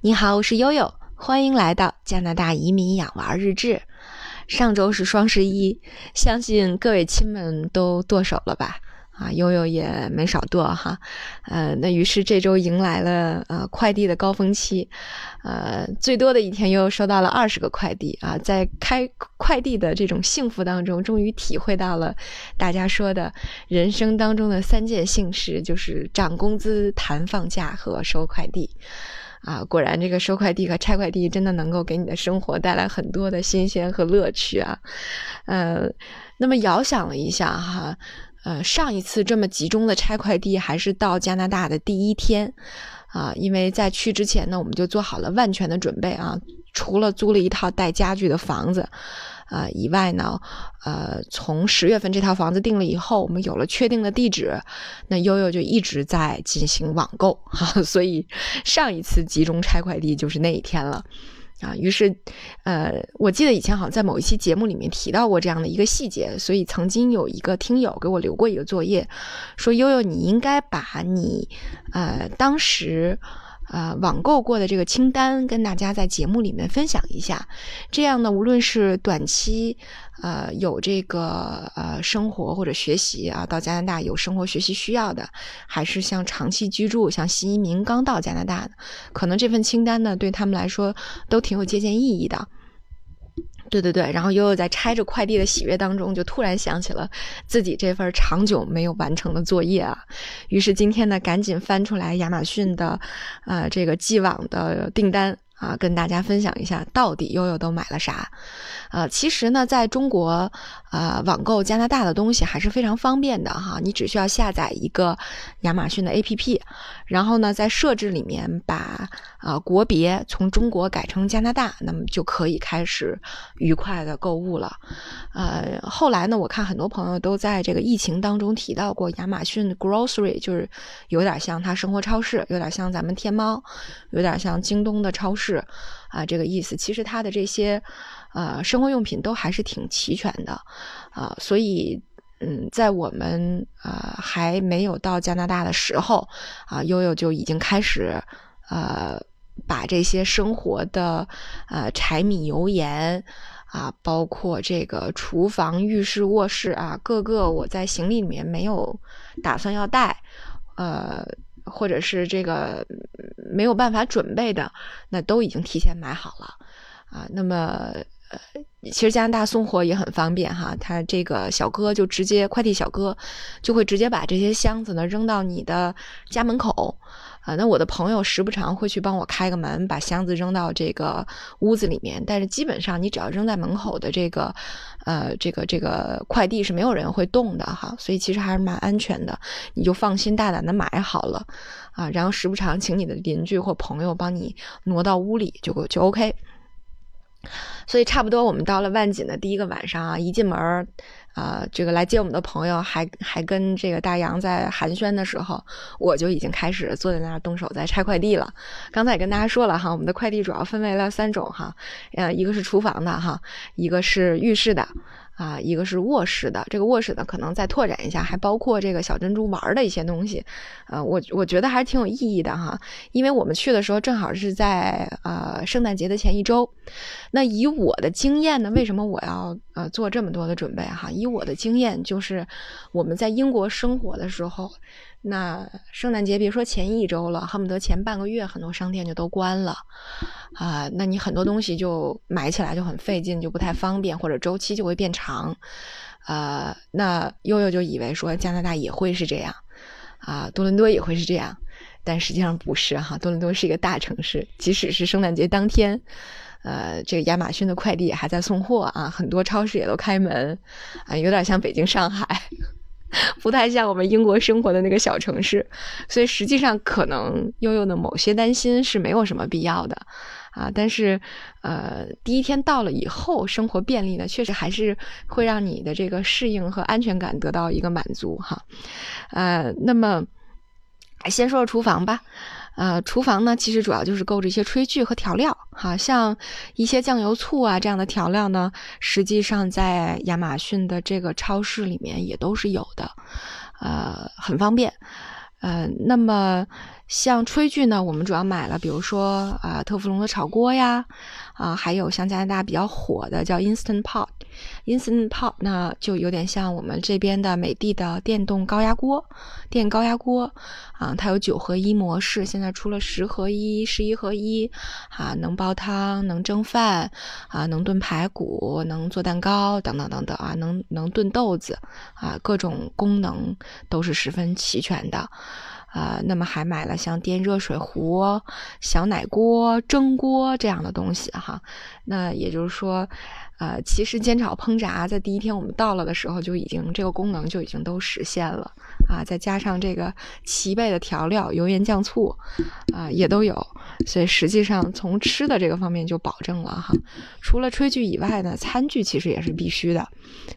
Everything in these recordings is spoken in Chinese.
你好，我是悠悠，欢迎来到加拿大移民养娃日志。上周是双十一，相信各位亲们都剁手了吧？啊，悠悠也没少剁哈。呃，那于是这周迎来了呃快递的高峰期，呃，最多的一天悠悠收到了二十个快递啊。在开快递的这种幸福当中，终于体会到了大家说的人生当中的三件幸事，就是涨工资、谈放假和收快递。啊，果然这个收快递和拆快递真的能够给你的生活带来很多的新鲜和乐趣啊。呃，那么遥想了一下哈，呃，上一次这么集中的拆快递还是到加拿大的第一天啊，因为在去之前呢，我们就做好了万全的准备啊，除了租了一套带家具的房子。啊，以外呢，呃，从十月份这套房子定了以后，我们有了确定的地址，那悠悠就一直在进行网购哈，所以上一次集中拆快递就是那一天了，啊，于是，呃，我记得以前好像在某一期节目里面提到过这样的一个细节，所以曾经有一个听友给我留过一个作业，说悠悠你应该把你，呃，当时。呃，网购过的这个清单跟大家在节目里面分享一下，这样呢，无论是短期，呃，有这个呃生活或者学习啊，到加拿大有生活学习需要的，还是像长期居住，像新移民刚到加拿大的，可能这份清单呢，对他们来说都挺有借鉴意义的。对对对，然后悠悠在拆着快递的喜悦当中，就突然想起了自己这份长久没有完成的作业啊，于是今天呢，赶紧翻出来亚马逊的，呃，这个既往的订单。啊，跟大家分享一下，到底悠悠都买了啥？呃，其实呢，在中国，呃，网购加拿大的东西还是非常方便的哈。你只需要下载一个亚马逊的 APP，然后呢，在设置里面把啊国别从中国改成加拿大，那么就可以开始愉快的购物了。呃，后来呢，我看很多朋友都在这个疫情当中提到过亚马逊 Grocery，就是有点像它生活超市，有点像咱们天猫，有点像京东的超市。是啊，这个意思。其实它的这些呃生活用品都还是挺齐全的啊，所以嗯，在我们啊还没有到加拿大的时候啊，悠悠就已经开始呃把这些生活的呃柴米油盐啊，包括这个厨房、浴室、卧室啊，各个我在行李里面没有打算要带呃。或者是这个没有办法准备的，那都已经提前买好了啊。那么，呃，其实加拿大送货也很方便哈，他这个小哥就直接快递小哥就会直接把这些箱子呢扔到你的家门口。啊，那我的朋友时不常会去帮我开个门，把箱子扔到这个屋子里面。但是基本上，你只要扔在门口的这个，呃，这个这个快递是没有人会动的哈。所以其实还是蛮安全的，你就放心大胆的买好了啊。然后时不常请你的邻居或朋友帮你挪到屋里，就就 OK。所以差不多我们到了万锦的第一个晚上啊，一进门。啊，这个来接我们的朋友还还跟这个大洋在寒暄的时候，我就已经开始坐在那儿动手在拆快递了。刚才也跟大家说了哈，我们的快递主要分为了三种哈，呃，一个是厨房的哈，一个是浴室的。啊，一个是卧室的，这个卧室呢，可能再拓展一下，还包括这个小珍珠玩的一些东西，呃，我我觉得还是挺有意义的哈，因为我们去的时候正好是在呃圣诞节的前一周，那以我的经验呢，为什么我要呃做这么多的准备哈？以我的经验，就是我们在英国生活的时候。那圣诞节别说前一周了，恨不得前半个月很多商店就都关了，啊，那你很多东西就买起来就很费劲，就不太方便，或者周期就会变长，呃，那悠悠就以为说加拿大也会是这样，啊，多伦多也会是这样，但实际上不是哈，多伦多是一个大城市，即使是圣诞节当天，呃，这个亚马逊的快递还在送货啊，很多超市也都开门，啊，有点像北京、上海。不太像我们英国生活的那个小城市，所以实际上可能悠悠的某些担心是没有什么必要的啊。但是，呃，第一天到了以后，生活便利呢，确实还是会让你的这个适应和安全感得到一个满足哈。呃，那么先说说厨房吧。呃，厨房呢，其实主要就是购置一些炊具和调料，哈，像一些酱油、醋啊这样的调料呢，实际上在亚马逊的这个超市里面也都是有的，呃，很方便。呃，那么像炊具呢，我们主要买了，比如说啊，特氟龙的炒锅呀，啊，还有像加拿大比较火的叫 Instant Pot。Instant Pot 呢，就有点像我们这边的美的的电动高压锅，电高压锅啊，它有九合一模式，现在出了十合一、十一合一，啊，能煲汤、能蒸饭，啊，能炖排骨、能做蛋糕等等等等啊，能能炖豆子，啊，各种功能都是十分齐全的。啊，那么还买了像电热水壶、小奶锅、蒸锅这样的东西哈。那也就是说，呃，其实煎炒烹炸在第一天我们到了的时候就已经这个功能就已经都实现了啊。再加上这个齐备的调料，油盐酱醋啊也都有，所以实际上从吃的这个方面就保证了哈。除了炊具以外呢，餐具其实也是必须的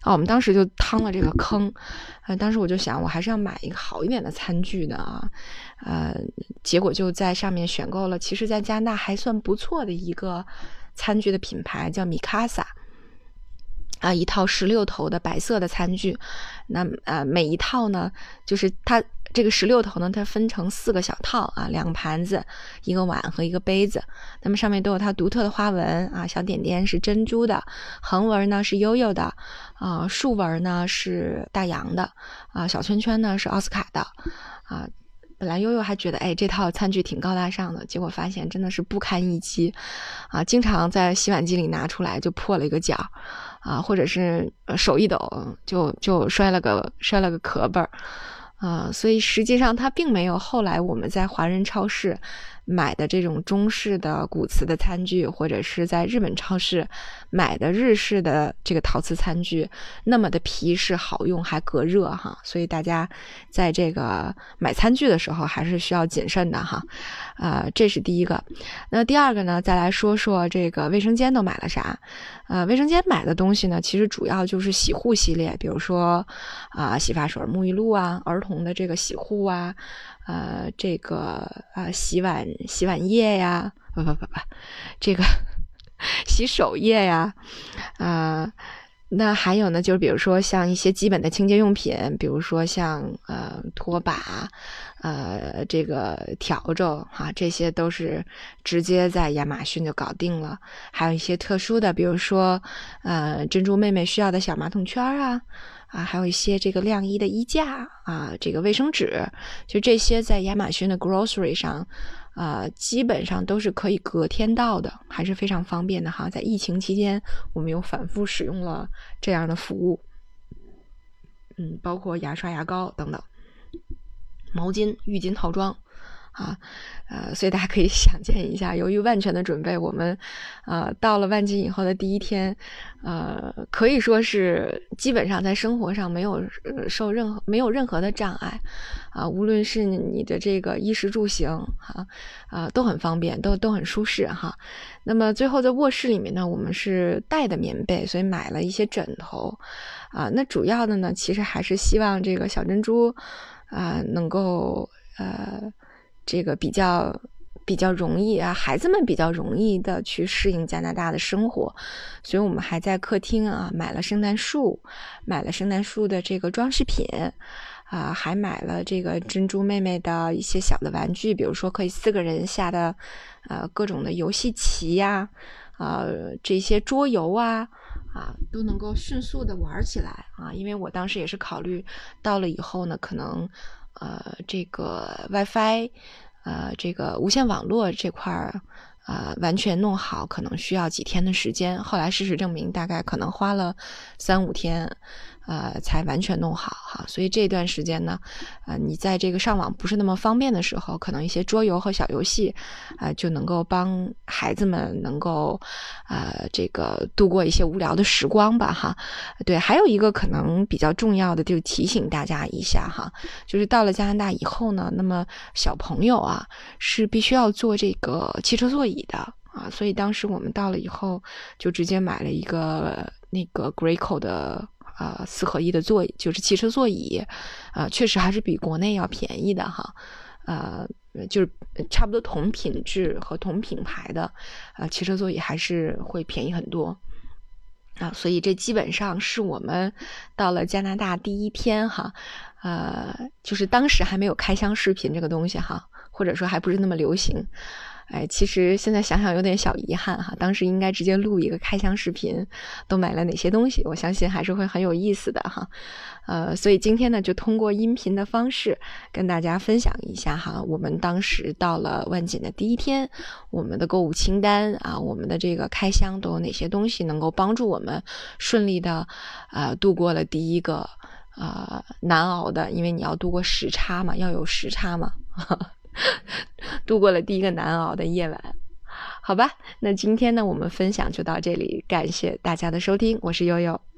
啊。我们当时就趟了这个坑。呃，当时我就想，我还是要买一个好一点的餐具的啊，呃，结果就在上面选购了，其实，在加拿大还算不错的一个餐具的品牌，叫米卡萨。啊，一套十六头的白色的餐具，那呃，每一套呢，就是它这个十六头呢，它分成四个小套啊，两个盘子，一个碗和一个杯子，那么上面都有它独特的花纹啊，小点点是珍珠的，横纹呢是悠悠的，啊，竖纹呢是大洋的，啊，小圈圈呢是奥斯卡的，啊。本来悠悠还觉得，哎，这套餐具挺高大上的，结果发现真的是不堪一击，啊，经常在洗碗机里拿出来就破了一个角，啊，或者是手一抖就就摔了个摔了个壳儿，啊，所以实际上它并没有后来我们在华人超市。买的这种中式的古瓷的餐具，或者是在日本超市买的日式的这个陶瓷餐具，那么的皮实好用，还隔热哈。所以大家在这个买餐具的时候还是需要谨慎的哈。啊，这是第一个。那第二个呢？再来说说这个卫生间都买了啥？呃，卫生间买的东西呢，其实主要就是洗护系列，比如说啊，洗发水、沐浴露啊，儿童的这个洗护啊。呃，这个啊，洗碗洗碗液呀，不不不不，这个 洗手液呀，啊，那还有呢，就是比如说像一些基本的清洁用品，比如说像呃拖把，呃这个笤帚哈，这些都是直接在亚马逊就搞定了。还有一些特殊的，比如说呃珍珠妹妹需要的小马桶圈啊。啊，还有一些这个晾衣的衣架啊，这个卫生纸，就这些在亚马逊的 grocery 上，啊，基本上都是可以隔天到的，还是非常方便的哈。在疫情期间，我们又反复使用了这样的服务，嗯，包括牙刷、牙膏等等，毛巾、浴巾套装。啊，呃，所以大家可以想见一下，由于万全的准备，我们，呃，到了万金以后的第一天，呃，可以说是基本上在生活上没有受任何没有任何的障碍，啊，无论是你的这个衣食住行，哈，啊，都很方便，都都很舒适，哈。那么最后在卧室里面呢，我们是带的棉被，所以买了一些枕头，啊，那主要的呢，其实还是希望这个小珍珠，啊，能够，呃。这个比较比较容易啊，孩子们比较容易的去适应加拿大的生活，所以我们还在客厅啊买了圣诞树，买了圣诞树的这个装饰品，啊，还买了这个珍珠妹妹的一些小的玩具，比如说可以四个人下的，呃，各种的游戏棋呀，呃，这些桌游啊，啊，都能够迅速的玩起来啊，因为我当时也是考虑到了以后呢，可能。呃，这个 WiFi，呃，这个无线网络这块儿，呃，完全弄好可能需要几天的时间。后来事实证明，大概可能花了三五天。呃，才完全弄好哈，所以这段时间呢，呃，你在这个上网不是那么方便的时候，可能一些桌游和小游戏，啊，就能够帮孩子们能够，呃，这个度过一些无聊的时光吧哈。对，还有一个可能比较重要的，就提醒大家一下哈，就是到了加拿大以后呢，那么小朋友啊是必须要坐这个汽车座椅的啊，所以当时我们到了以后，就直接买了一个那个 Graco 的。呃，四合一的座椅就是汽车座椅，啊，确实还是比国内要便宜的哈，呃，就是差不多同品质和同品牌的，啊，汽车座椅还是会便宜很多，啊，所以这基本上是我们到了加拿大第一天哈，呃，就是当时还没有开箱视频这个东西哈。或者说还不是那么流行。哎，其实现在想想有点小遗憾哈，当时应该直接录一个开箱视频，都买了哪些东西？我相信还是会很有意思的哈。呃，所以今天呢，就通过音频的方式跟大家分享一下哈，我们当时到了万锦的第一天，我们的购物清单啊，我们的这个开箱都有哪些东西能够帮助我们顺利的啊度过了第一个啊难熬的，因为你要度过时差嘛，要有时差嘛。度过了第一个难熬的夜晚，好吧，那今天呢，我们分享就到这里，感谢大家的收听，我是悠悠。